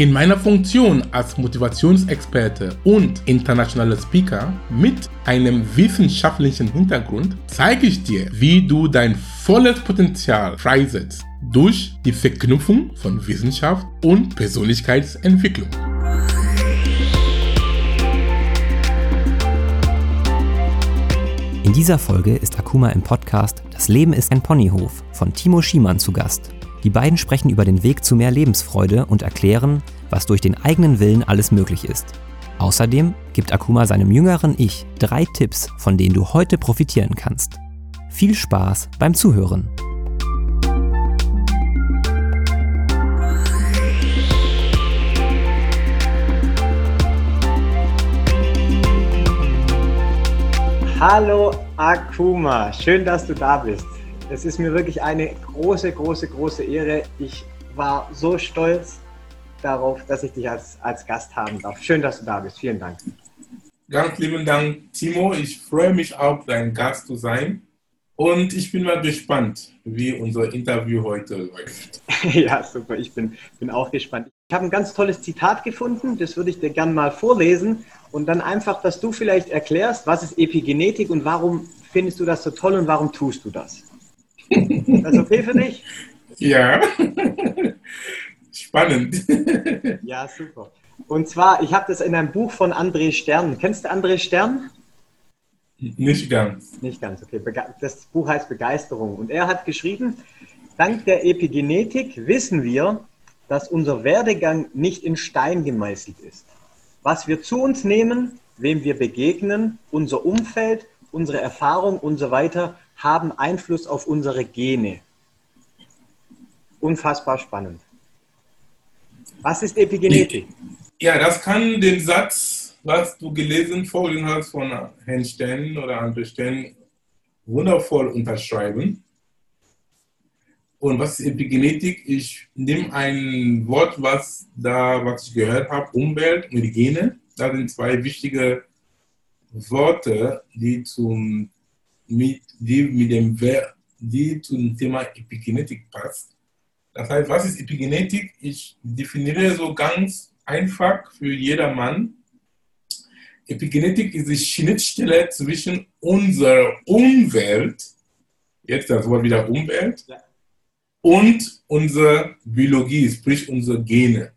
In meiner Funktion als Motivationsexperte und internationaler Speaker mit einem wissenschaftlichen Hintergrund zeige ich dir, wie du dein volles Potenzial freisetzt durch die Verknüpfung von Wissenschaft und Persönlichkeitsentwicklung. In dieser Folge ist Akuma im Podcast Das Leben ist ein Ponyhof von Timo Schiemann zu Gast. Die beiden sprechen über den Weg zu mehr Lebensfreude und erklären, was durch den eigenen Willen alles möglich ist. Außerdem gibt Akuma seinem jüngeren Ich drei Tipps, von denen du heute profitieren kannst. Viel Spaß beim Zuhören! Hallo Akuma, schön, dass du da bist. Es ist mir wirklich eine große, große, große Ehre. Ich war so stolz darauf, dass ich dich als, als Gast haben darf. Schön, dass du da bist. Vielen Dank. Ganz lieben Dank, Timo. Ich freue mich auch, dein Gast zu sein. Und ich bin mal gespannt, wie unser Interview heute läuft. ja, super. Ich bin, bin auch gespannt. Ich habe ein ganz tolles Zitat gefunden, das würde ich dir gerne mal vorlesen. Und dann einfach, dass du vielleicht erklärst, was ist Epigenetik und warum findest du das so toll und warum tust du das? Ist das okay für dich? Ja, spannend. ja, super. Und zwar, ich habe das in einem Buch von André Stern. Kennst du André Stern? Nicht ganz. Nicht ganz, okay. Das Buch heißt Begeisterung. Und er hat geschrieben, dank der Epigenetik wissen wir, dass unser Werdegang nicht in Stein gemeißelt ist. Was wir zu uns nehmen, wem wir begegnen, unser Umfeld, unsere Erfahrung und so weiter, haben Einfluss auf unsere Gene. Unfassbar spannend. Was ist Epigenetik? Ja, das kann den Satz, was du gelesen vorhin hast von Herrn Stern oder André Stern, wundervoll unterschreiben. Und was ist Epigenetik? Ich nehme ein Wort, was da, was ich gehört habe, Umwelt und Hygiene. Da sind zwei wichtige Worte, die zum mit, die mit dem die zum Thema Epigenetik passt. Das heißt, was ist Epigenetik? Ich definiere so ganz einfach für jedermann. Epigenetik ist die Schnittstelle zwischen unserer Umwelt, jetzt das Wort wieder Umwelt, ja. und unserer Biologie, sprich unsere Gene.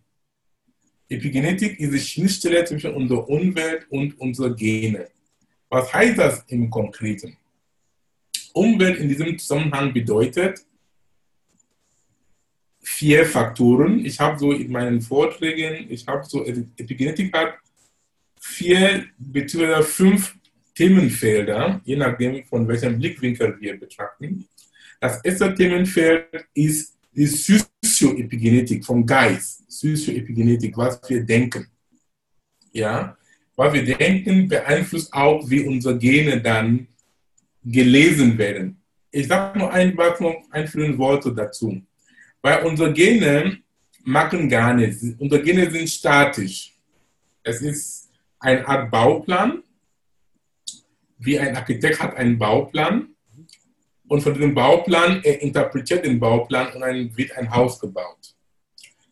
Epigenetik ist die Schnittstelle zwischen unserer Umwelt und unserer Gene. Was heißt das im Konkreten? Umwelt in diesem Zusammenhang bedeutet vier Faktoren. Ich habe so in meinen Vorträgen, ich habe so Epigenetik hat vier bzw. fünf Themenfelder, je nachdem von welchem Blickwinkel wir betrachten. Das erste Themenfeld ist die Sozioepigenetik vom Geist, Sozioepigenetik, was wir denken. Ja, was wir denken beeinflusst auch, wie unsere Gene dann gelesen werden. Ich sage nur ein, noch einführende Worte dazu. Weil unsere Gene machen gar nichts. Unsere Gene sind statisch. Es ist eine Art Bauplan. Wie ein Architekt hat einen Bauplan. Und von diesem Bauplan, er interpretiert den Bauplan und dann wird ein Haus gebaut.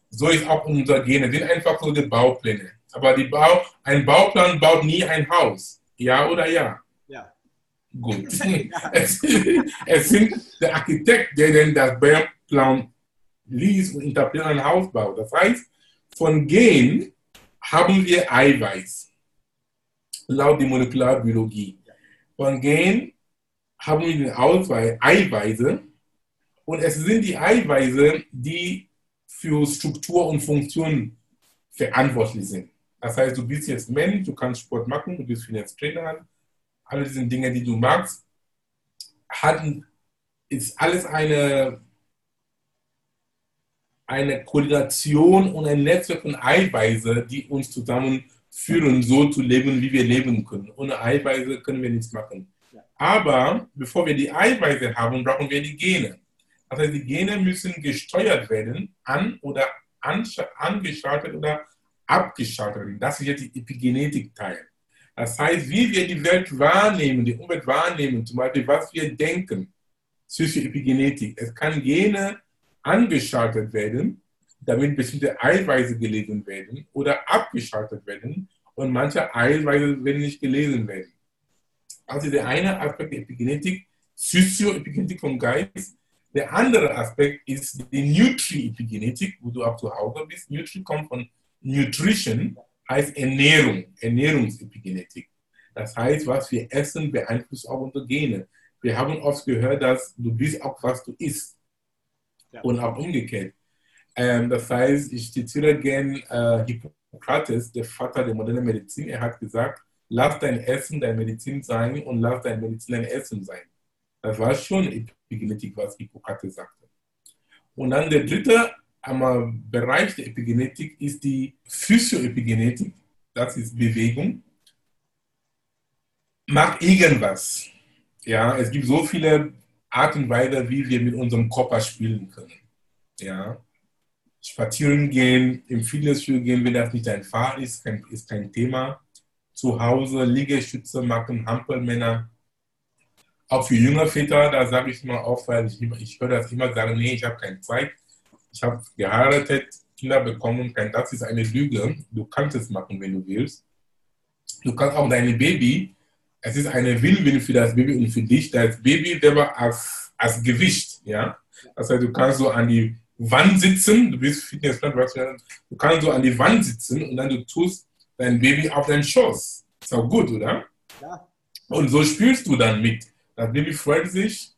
So ist auch unsere Gene. sind einfach so die Baupläne. Aber die Bau, ein Bauplan baut nie ein Haus. Ja oder ja? Gut. es, es sind der Architekt, der den das Bauplan liest und interpretiert ein Haus baut. Das heißt, von Gen haben wir Eiweiß, laut der Molekularbiologie. Von Gen haben wir den Ausweis, Eiweiße und es sind die Eiweiße, die für Struktur und Funktion verantwortlich sind. Das heißt, du bist jetzt Mensch, du kannst Sport machen, du bist Finanztrainer, alle diese Dinge, die du magst, hatten, ist alles eine, eine Koordination und ein Netzwerk von Eiweiße, die uns zusammenführen, so zu leben, wie wir leben können. Ohne Eiweiße können wir nichts machen. Aber bevor wir die Eiweiße haben, brauchen wir die Gene. Das heißt, die Gene müssen gesteuert werden an oder angeschaltet oder abgeschaltet. Das ist jetzt die Epigenetik-Teil. Das heißt, wie wir die Welt wahrnehmen, die Umwelt wahrnehmen, zum Beispiel, was wir denken, Psychoepigenetik. Es kann Gene angeschaltet werden, damit bestimmte Eiweiße gelesen werden oder abgeschaltet werden und manche Eiweiße werden nicht gelesen werden. Also der eine Aspekt der Epigenetik, Sozioepigenetik vom Geist. Der andere Aspekt ist die Nutri-Epigenetik, wo du auch zu Hause bist. Nutri kommt von Nutrition, heißt Ernährung, Ernährungsepigenetik. Das heißt, was wir essen, beeinflusst auch unsere Gene. Wir haben oft gehört, dass du bist auch, was du isst. Ja. Und auch umgekehrt. Ähm, das heißt, ich zitiere gerne äh, Hippokrates, der Vater der modernen Medizin. Er hat gesagt, lass dein Essen dein Medizin sein und lass dein Medizin dein Essen sein. Das war schon Epigenetik, was Hippokrates sagte. Und dann der dritte Bereich der Epigenetik ist die Physioepigenetik. Das ist Bewegung. Macht irgendwas. Ja, es gibt so viele Arten Weisen, wie wir mit unserem Körper spielen können. Ja, spazieren gehen, im Fitnessstudio gehen, wenn das nicht dein Fall ist, kein, ist kein Thema. Zu Hause Liegestütze machen, Hampelmänner. Auch für junge Väter, da sage ich immer auch, weil ich, ich höre das immer sagen, nee, ich habe keine Zeit. Ich habe geheiratet, Kinder bekommen, kein, das ist eine Lüge. Du kannst es machen, wenn du willst. Du kannst auch deine Baby es ist eine Win-Win für das Baby und für dich, das Baby selber als, als Gewicht, ja. Das heißt, du kannst so an die Wand sitzen, du bist Fitnessplan, du kannst so an die Wand sitzen und dann du tust dein Baby auf deinen Schoß. Ist auch gut, oder? Ja. Und so spielst du dann mit. Das Baby freut sich,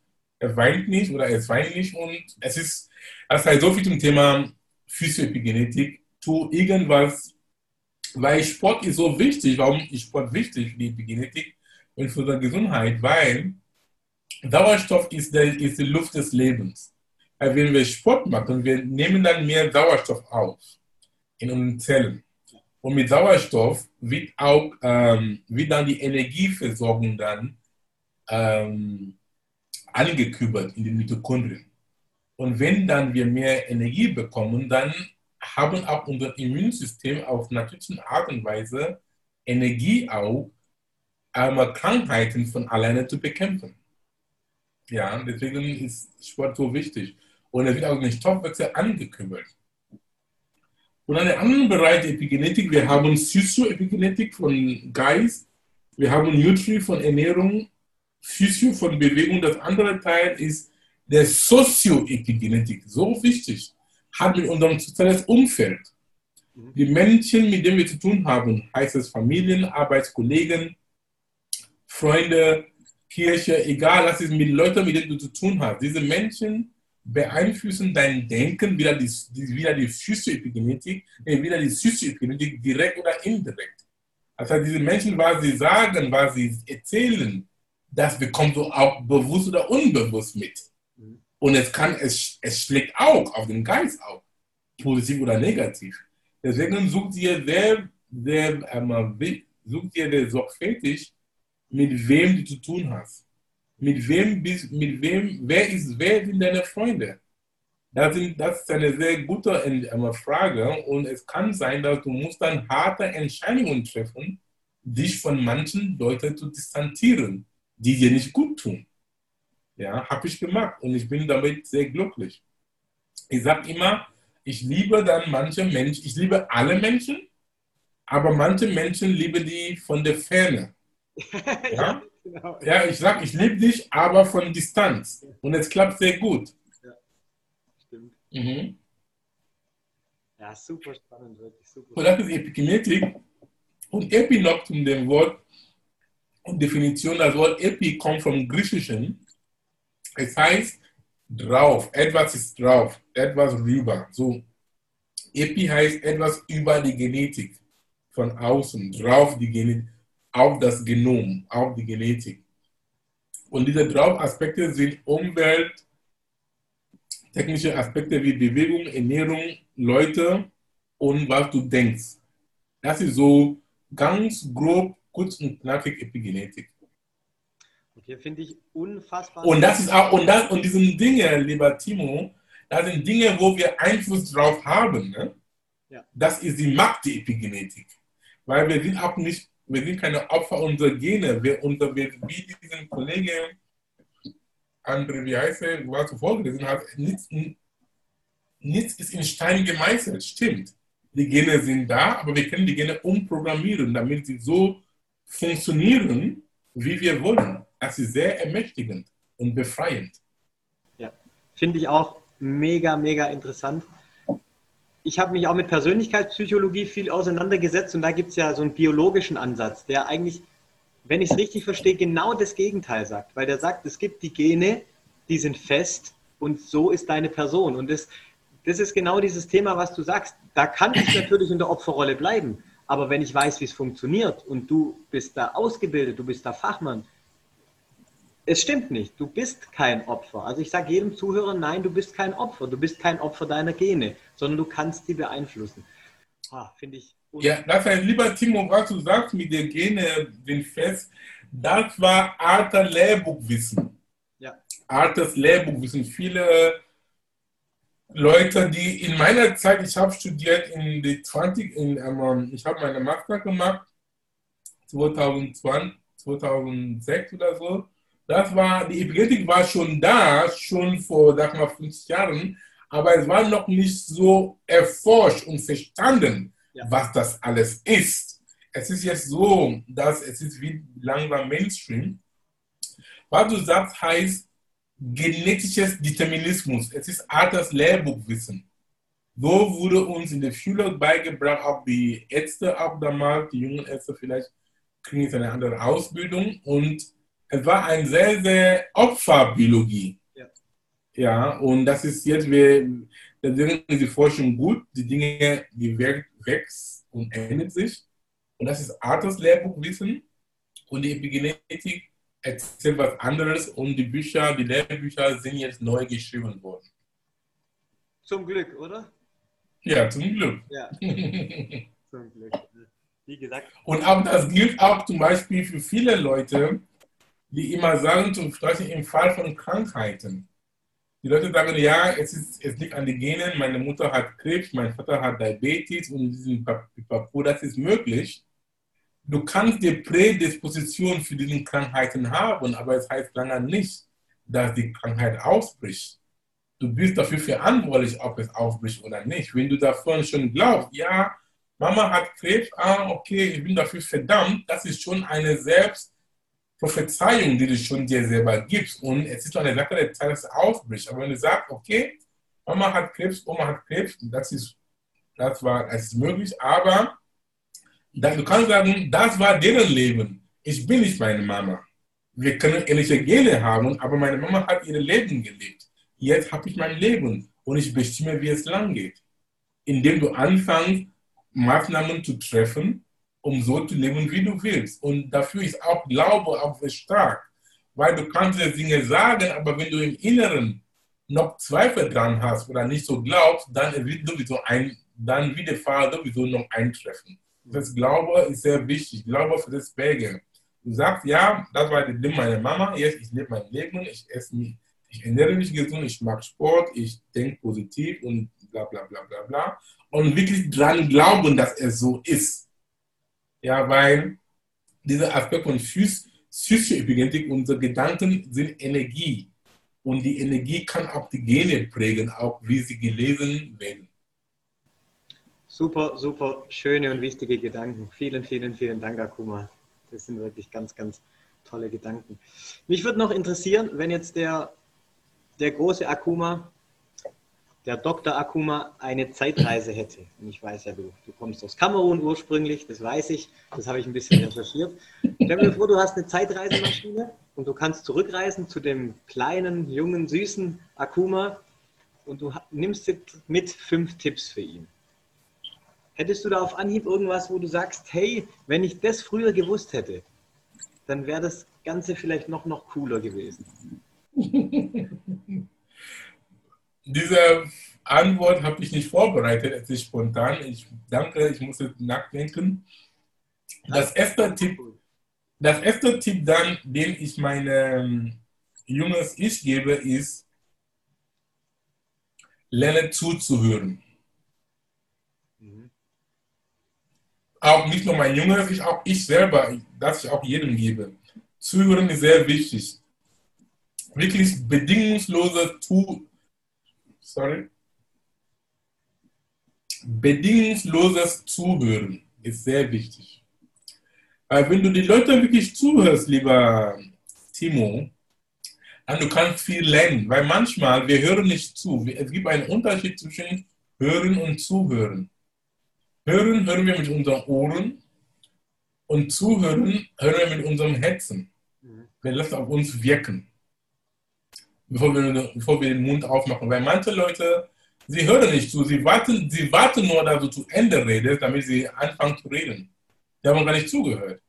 er weint nicht oder es weint nicht und es ist, das heißt so viel zum Thema Physioepigenetik. Tu irgendwas, weil Sport ist so wichtig. Warum ist Sport wichtig für die Epigenetik? und für unsere Gesundheit, weil Sauerstoff ist, der, ist die Luft des Lebens. Wenn wir Sport machen, wir nehmen dann mehr Sauerstoff auf in unseren Zellen. Und mit Sauerstoff wird auch ähm, wird dann die Energieversorgung dann ähm, angekübelt in den Mitochondrien. Und wenn dann wir mehr Energie bekommen, dann haben auch unser Immunsystem auf natürliche Art und Weise Energie auch, einmal Krankheiten von alleine zu bekämpfen. Ja, deswegen ist Sport so wichtig. Und es wird auch den Stoffwechsel angekümmert. Und an dem anderen Bereich der Epigenetik, wir haben Sozioepigenetik von Geist, wir haben Nutri von Ernährung, Physio von Bewegung. Das andere Teil ist der Sozioepigenetik, so wichtig, hat mit unserem soziales Umfeld. Die Menschen, mit denen wir zu tun haben, heißt es Familien, Arbeitskollegen, Freunde, Kirche, egal, was ist mit Leuten, mit denen du zu tun hast. Diese Menschen beeinflussen dein Denken, wieder die, wieder die Physioepigenetik, wieder die Sozioepigenetik, direkt oder indirekt. Also diese Menschen, was sie sagen, was sie erzählen, das bekommst du auch bewusst oder unbewusst mit. Und es kann, es, es schlägt auch auf den Geist auf, positiv oder negativ. Deswegen sucht ihr sehr, sehr, ähm, sucht ihr sehr sorgfältig mit wem du zu tun hast. Mit wem bist, mit wem, wer ist, wer sind deine Freunde? Das, sind, das ist eine sehr gute äh, Frage und es kann sein, dass du musst dann harte Entscheidungen treffen, dich von manchen Leuten zu distanzieren, die dir nicht gut tun. Ja, habe ich gemacht und ich bin damit sehr glücklich. Ich sage immer, ich liebe dann manche Menschen, ich liebe alle Menschen, aber manche Menschen liebe die von der Ferne. ja? genau. ja, ich sag, ich liebe dich, aber von Distanz. Und es klappt sehr gut. Ja, stimmt. Mhm. Ja, super spannend, wirklich super. Und das ist Epigenetik. Und Epi noch zum dem Wort Definition, das Wort Epi kommt vom Griechischen. Es heißt drauf, etwas ist drauf, etwas rüber. So, Epi heißt etwas über die Genetik, von außen, drauf die Genetik auf das Genom, auf die Genetik. Und diese drei Aspekte sind Umwelt, technische Aspekte wie Bewegung, Ernährung, Leute und was du denkst. Das ist so ganz grob, kurz und knackig Epigenetik. Okay, finde ich unfassbar. Und das ist auch, und, das, und diesen Dinge, lieber Timo, das sind Dinge, wo wir Einfluss drauf haben. Ne? Ja. Das ist die Macht der Epigenetik. Weil wir sind auch nicht, wir sind keine Opfer unserer Gene. Wir, unser, wir, wie diesen Kollege, André, wie heißt er, war zuvor gelesen hat, nichts, nichts ist in Stein gemeißelt, stimmt. Die Gene sind da, aber wir können die Gene umprogrammieren, damit sie so funktionieren, wie wir wollen. Das ist sehr ermächtigend und befreiend. Ja, finde ich auch mega, mega interessant. Ich habe mich auch mit Persönlichkeitspsychologie viel auseinandergesetzt und da gibt es ja so einen biologischen Ansatz, der eigentlich, wenn ich es richtig verstehe, genau das Gegenteil sagt. Weil der sagt, es gibt die Gene, die sind fest und so ist deine Person. Und das, das ist genau dieses Thema, was du sagst. Da kann ich natürlich in der Opferrolle bleiben. Aber wenn ich weiß, wie es funktioniert und du bist da ausgebildet, du bist da Fachmann, es stimmt nicht. Du bist kein Opfer. Also ich sage jedem Zuhörer, nein, du bist kein Opfer. Du bist kein Opfer deiner Gene, sondern du kannst die beeinflussen. Ah, Finde ich. Ja, das heißt, lieber Timo, was du sagst mit den Gene sind fest, das war alter Lehrbuchwissen. Ja. Altes Lehrbuchwissen. Viele Leute, die in meiner Zeit, ich habe studiert in die 20, in, ähm, ich habe meine Master gemacht, 2020, 2006 oder so. Das war, die Epigenetik war schon da, schon vor, sag mal, 50 Jahren, aber es war noch nicht so erforscht und verstanden, ja. was das alles ist. Es ist jetzt so, dass es ist wie langsam Mainstream. Was du sagst, heißt, genetisches Determinismus. Es ist altes Lehrbuchwissen. So wurde uns in der Schule beigebracht, auch die Ärzte auch damals, die jungen Ärzte vielleicht kriegen jetzt eine andere Ausbildung und es war eine sehr, sehr Opferbiologie. Ja. ja, und das ist jetzt, wir, deswegen ist die Forschung gut, die Dinge, die wächst und ändert sich. Und das ist altes Lehrbuchwissen und die Epigenetik erzählt was anderes und die Bücher, die Lehrbücher sind jetzt neu geschrieben worden. Zum Glück, oder? Ja, zum Glück. Ja. zum Glück. Wie gesagt. Und auch das gilt auch zum Beispiel für viele Leute, die immer sagen, zum Beispiel im Fall von Krankheiten. Die Leute sagen, ja, es, ist, es liegt an den Genen, meine Mutter hat Krebs, mein Vater hat Diabetes und diesen Papier, das ist möglich du kannst die Prädisposition für diese Krankheiten haben, aber es heißt lange nicht, dass die Krankheit ausbricht. Du bist dafür verantwortlich, ob es ausbricht oder nicht. Wenn du davon schon glaubst, ja, Mama hat Krebs, ah, okay, ich bin dafür verdammt, das ist schon eine Selbstprophezeiung, die du schon dir selber gibst. Und es ist eine Sache der Zeit, dass es ausbricht. Aber wenn du sagst, okay, Mama hat Krebs, Oma hat Krebs, das ist, das war, es ist möglich, aber Du kannst sagen, das war deren Leben. Ich bin nicht meine Mama. Wir können ähnliche Gene haben, aber meine Mama hat ihr Leben gelebt. Jetzt habe ich mein Leben und ich bestimme, wie es lang geht. Indem du anfängst, Maßnahmen zu treffen, um so zu leben, wie du willst. Und dafür ist auch Glaube auch sehr stark. Weil du kannst dir Dinge sagen, aber wenn du im Inneren noch Zweifel dran hast oder nicht so glaubst, dann wird sowieso ein, dann wird der Fall sowieso noch eintreffen. Das Glaube ist sehr wichtig. Glaube für das Wege. Du sagst, ja, das war das Leben meiner Mama, jetzt ich lebe mein Leben, ich esse mich, ich ernähre mich gesund, ich mache Sport, ich denke positiv und bla bla bla bla bla. Und wirklich dran glauben, dass es so ist. Ja, weil dieser Aspekt von psychischer Epigenetik, unsere Gedanken sind Energie. Und die Energie kann auch die Gene prägen, auch wie sie gelesen werden. Super, super schöne und wichtige Gedanken. Vielen, vielen, vielen Dank, Akuma. Das sind wirklich ganz, ganz tolle Gedanken. Mich würde noch interessieren, wenn jetzt der, der große Akuma, der Dr. Akuma, eine Zeitreise hätte. Und ich weiß ja, du, du kommst aus Kamerun ursprünglich, das weiß ich, das habe ich ein bisschen recherchiert. Stell dir vor, du hast eine Zeitreisemaschine und du kannst zurückreisen zu dem kleinen, jungen, süßen Akuma und du nimmst mit fünf Tipps für ihn. Hättest du da auf Anhieb irgendwas, wo du sagst, hey, wenn ich das früher gewusst hätte, dann wäre das Ganze vielleicht noch, noch cooler gewesen? Diese Antwort habe ich nicht vorbereitet, es ist spontan. Ich danke, ich muss jetzt nachdenken. Das erste Tipp, das erste Tipp dann, den ich meinem junges Ich gebe, ist, lerne zuzuhören. Auch nicht nur mein Junge, ich, auch ich selber, dass ich auch jedem gebe. Zuhören ist sehr wichtig. Wirklich bedingungsloses Zu sorry. Bedingungsloses Zuhören ist sehr wichtig. Weil wenn du die Leute wirklich zuhörst, lieber Timo, dann du kannst viel lernen. Weil manchmal, wir hören nicht zu. Es gibt einen Unterschied zwischen Hören und Zuhören. Hören hören wir mit unseren Ohren und Zuhören hören wir mit unserem Herzen. Wir lassen auf uns wirken, bevor wir, bevor wir den Mund aufmachen. Weil manche Leute, sie hören nicht zu, sie warten, sie warten nur, dass du zu Ende redest, damit sie anfangen zu reden. Die haben gar nicht zugehört.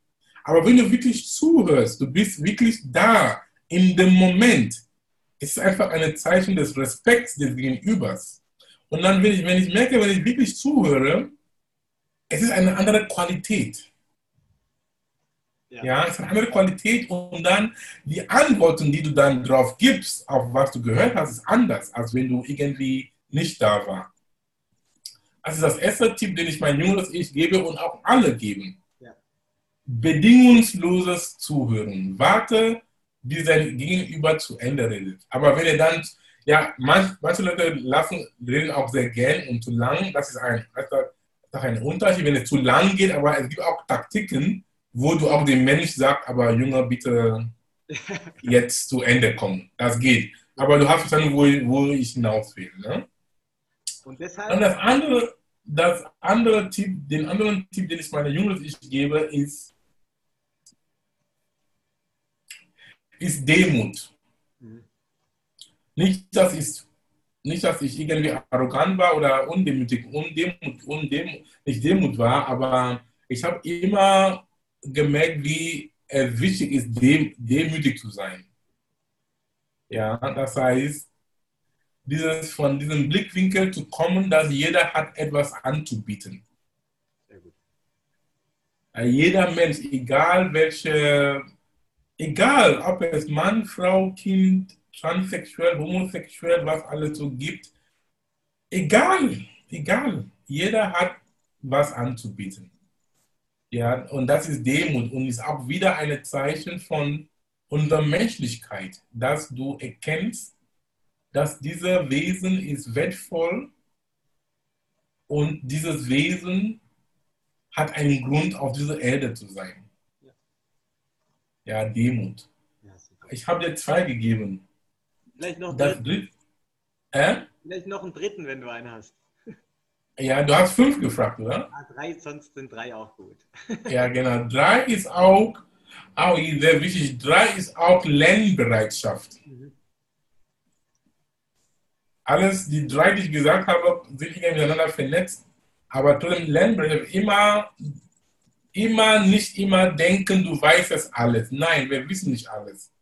Aber wenn du wirklich zuhörst, du bist wirklich da, in dem Moment, ist einfach ein Zeichen des Respekts des Gegenübers. Und dann, wenn ich, wenn ich merke, wenn ich wirklich zuhöre, es ist eine andere Qualität. Ja. ja, es ist eine andere Qualität und dann die Antworten, die du dann drauf gibst, auf was du gehört hast, ist anders, als wenn du irgendwie nicht da warst. Das ist das erste Tipp, den ich meinem jüngeres Ich gebe und auch alle geben bedingungsloses Zuhören. Warte, bis dein Gegenüber zu Ende redet. Aber wenn er dann, ja, manch, manche Leute lassen, reden auch sehr gern und zu lang. Das ist ein, das ist ein Unterschied, wenn es zu lang geht. Aber es gibt auch Taktiken, wo du auch dem Mensch sagst, aber Junge, bitte jetzt zu Ende kommen. Das geht. Aber du hast verstanden, wo, wo ich hinaus will. Ne? Und deshalb. Und das andere, das andere Tipp, den anderen Tipp, den ich meiner Jungs ich gebe, ist, ist Demut. Mhm. Nicht, dass ich, nicht, dass ich irgendwie arrogant war oder undemütig, undemut, undemut, nicht Demut war, aber ich habe immer gemerkt, wie es wichtig ist, dem, demütig zu sein. Ja, das heißt, dieses, von diesem Blickwinkel zu kommen, dass jeder hat etwas anzubieten. Gut. Jeder Mensch, egal welche egal ob es Mann, Frau, Kind, transsexuell, homosexuell, was alles so gibt, egal, egal, jeder hat was anzubieten. Ja, und das ist Demut und ist auch wieder ein Zeichen von unserer Menschlichkeit, dass du erkennst, dass dieser Wesen ist wertvoll und dieses Wesen hat einen Grund, auf dieser Erde zu sein. Ja, Demut. Ich habe dir zwei gegeben. Vielleicht noch, das dritten. Äh? Vielleicht noch einen dritten, wenn du einen hast. Ja, du hast fünf gefragt, oder? Ja, drei, sonst sind drei auch gut. Ja, genau. Drei ist auch, auch sehr wichtig. Drei ist auch Lernbereitschaft. Mhm. Alles, die drei, die ich gesagt habe, sind miteinander vernetzt. Aber trotzdem Lernbereitschaft immer immer nicht immer denken, du weißt es alles. Nein, wir wissen nicht alles.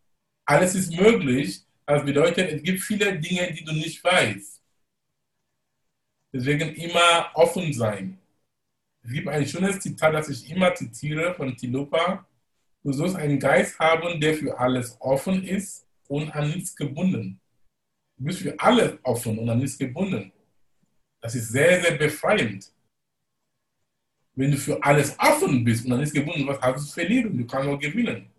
Alles ist möglich. Das bedeutet, es gibt viele Dinge, die du nicht weißt. Deswegen immer offen sein. Es gibt ein schönes Zitat, das ich immer zitiere von Tilopa. Du sollst einen Geist haben, der für alles offen ist und an nichts gebunden. Du bist für alles offen und an nichts gebunden. Das ist sehr, sehr befreiend. Wenn du für alles offen bist und dann ist gebunden, was hast du zu verlieren? Du kannst nur gewinnen.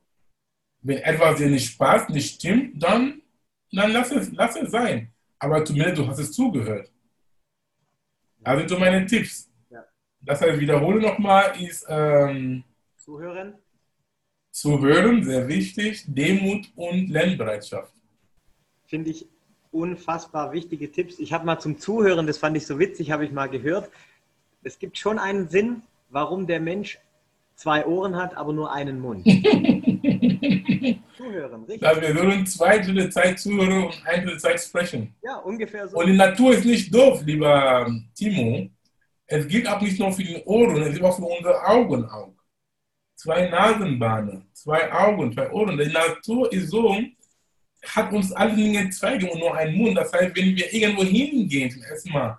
Wenn etwas dir nicht passt, nicht stimmt, dann, dann lass, es, lass es sein. Aber zumindest du hast es zugehört. Das sind so meine Tipps. Ja. Das heißt, wiederhole nochmal, ist ähm, Zuhören. Zuhören, sehr wichtig. Demut und Lernbereitschaft. Finde ich unfassbar wichtige Tipps. Ich habe mal zum Zuhören, das fand ich so witzig, habe ich mal gehört es gibt schon einen Sinn, warum der Mensch zwei Ohren hat, aber nur einen Mund. zuhören, richtig? Dass wir sollen zwei Drittel Zeit zuhören und eine Drittel Zeit sprechen. Ja, ungefähr so. Und die Natur ist nicht doof, lieber Timo. Es gilt auch nicht nur für die Ohren, es gilt auch für unsere Augen auch. Zwei Nasenbahnen, zwei Augen, zwei Ohren. Die Natur ist so, hat uns alle Dinge Zweige und nur einen Mund. Das heißt, wenn wir irgendwo hingehen, erstmal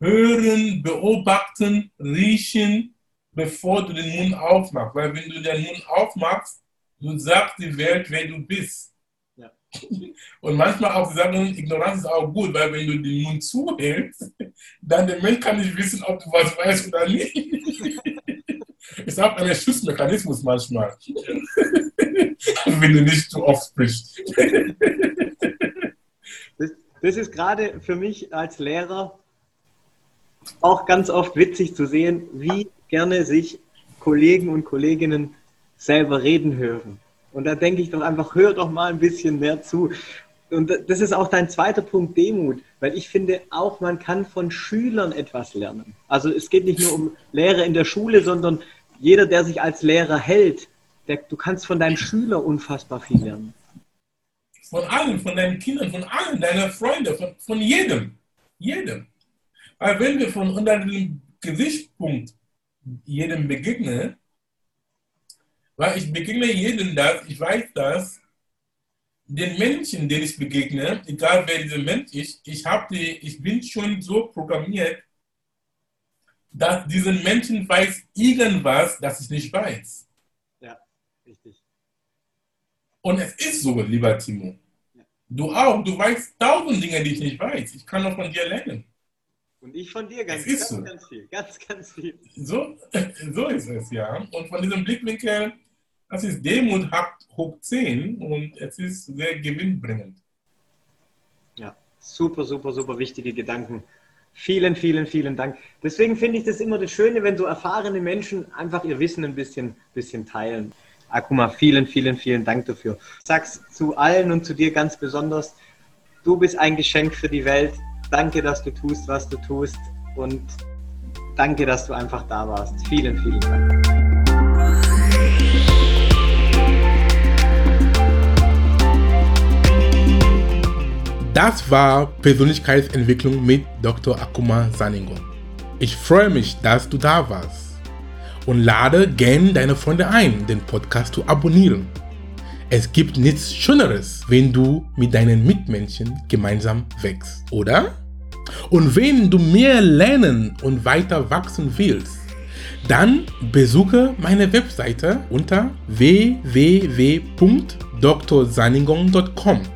hören, beobachten, riechen, bevor du den Mund aufmachst. Weil wenn du den Mund aufmachst, du sagst die Welt, wer du bist. Ja. Und manchmal auch sagen, Ignoranz ist auch gut, weil wenn du den Mund zuhältst, dann der Mensch kann nicht wissen, ob du was weißt oder nicht. ist auch ein Schutzmechanismus manchmal, wenn du nicht zu oft sprichst. Das, das ist gerade für mich als Lehrer auch ganz oft witzig zu sehen, wie gerne sich Kollegen und Kolleginnen selber reden hören. Und da denke ich doch einfach, hör doch mal ein bisschen mehr zu. Und das ist auch dein zweiter Punkt, Demut, weil ich finde auch, man kann von Schülern etwas lernen. Also es geht nicht nur um Lehre in der Schule, sondern jeder, der sich als Lehrer hält, der, du kannst von deinem Schüler unfassbar viel lernen. Von allen, von deinen Kindern, von allen, deiner Freunde, von, von jedem. Jedem. Weil wenn wir von unter dem Gesichtspunkt jedem begegnen, weil ich begegne jedem das, ich weiß das, den Menschen, denen ich begegne, egal wer dieser Mensch ist, ich, die, ich bin schon so programmiert, dass diesen Menschen weiß irgendwas, das ich nicht weiß. Ja, richtig. Und es ist so, lieber Timo. Ja. Du auch, du weißt tausend Dinge, die ich nicht weiß. Ich kann noch von dir lernen. Und ich von dir ganz, ganz, so. ganz viel. Ganz, ganz viel. So, so ist es, ja. Und von diesem Blickwinkel, das ist Demut hoch 10 und es ist sehr gewinnbringend. Ja, super, super, super wichtige Gedanken. Vielen, vielen, vielen Dank. Deswegen finde ich das immer das Schöne, wenn so erfahrene Menschen einfach ihr Wissen ein bisschen, bisschen teilen. Akuma, vielen, vielen, vielen Dank dafür. Sag's zu allen und zu dir ganz besonders. Du bist ein Geschenk für die Welt. Danke, dass du tust, was du tust. Und danke, dass du einfach da warst. Vielen, vielen Dank. Das war Persönlichkeitsentwicklung mit Dr. Akuma Saningon. Ich freue mich, dass du da warst. Und lade gerne deine Freunde ein, den Podcast zu abonnieren. Es gibt nichts Schöneres, wenn du mit deinen Mitmenschen gemeinsam wächst, oder? Und wenn du mehr lernen und weiter wachsen willst, dann besuche meine Webseite unter www.drsaningon.com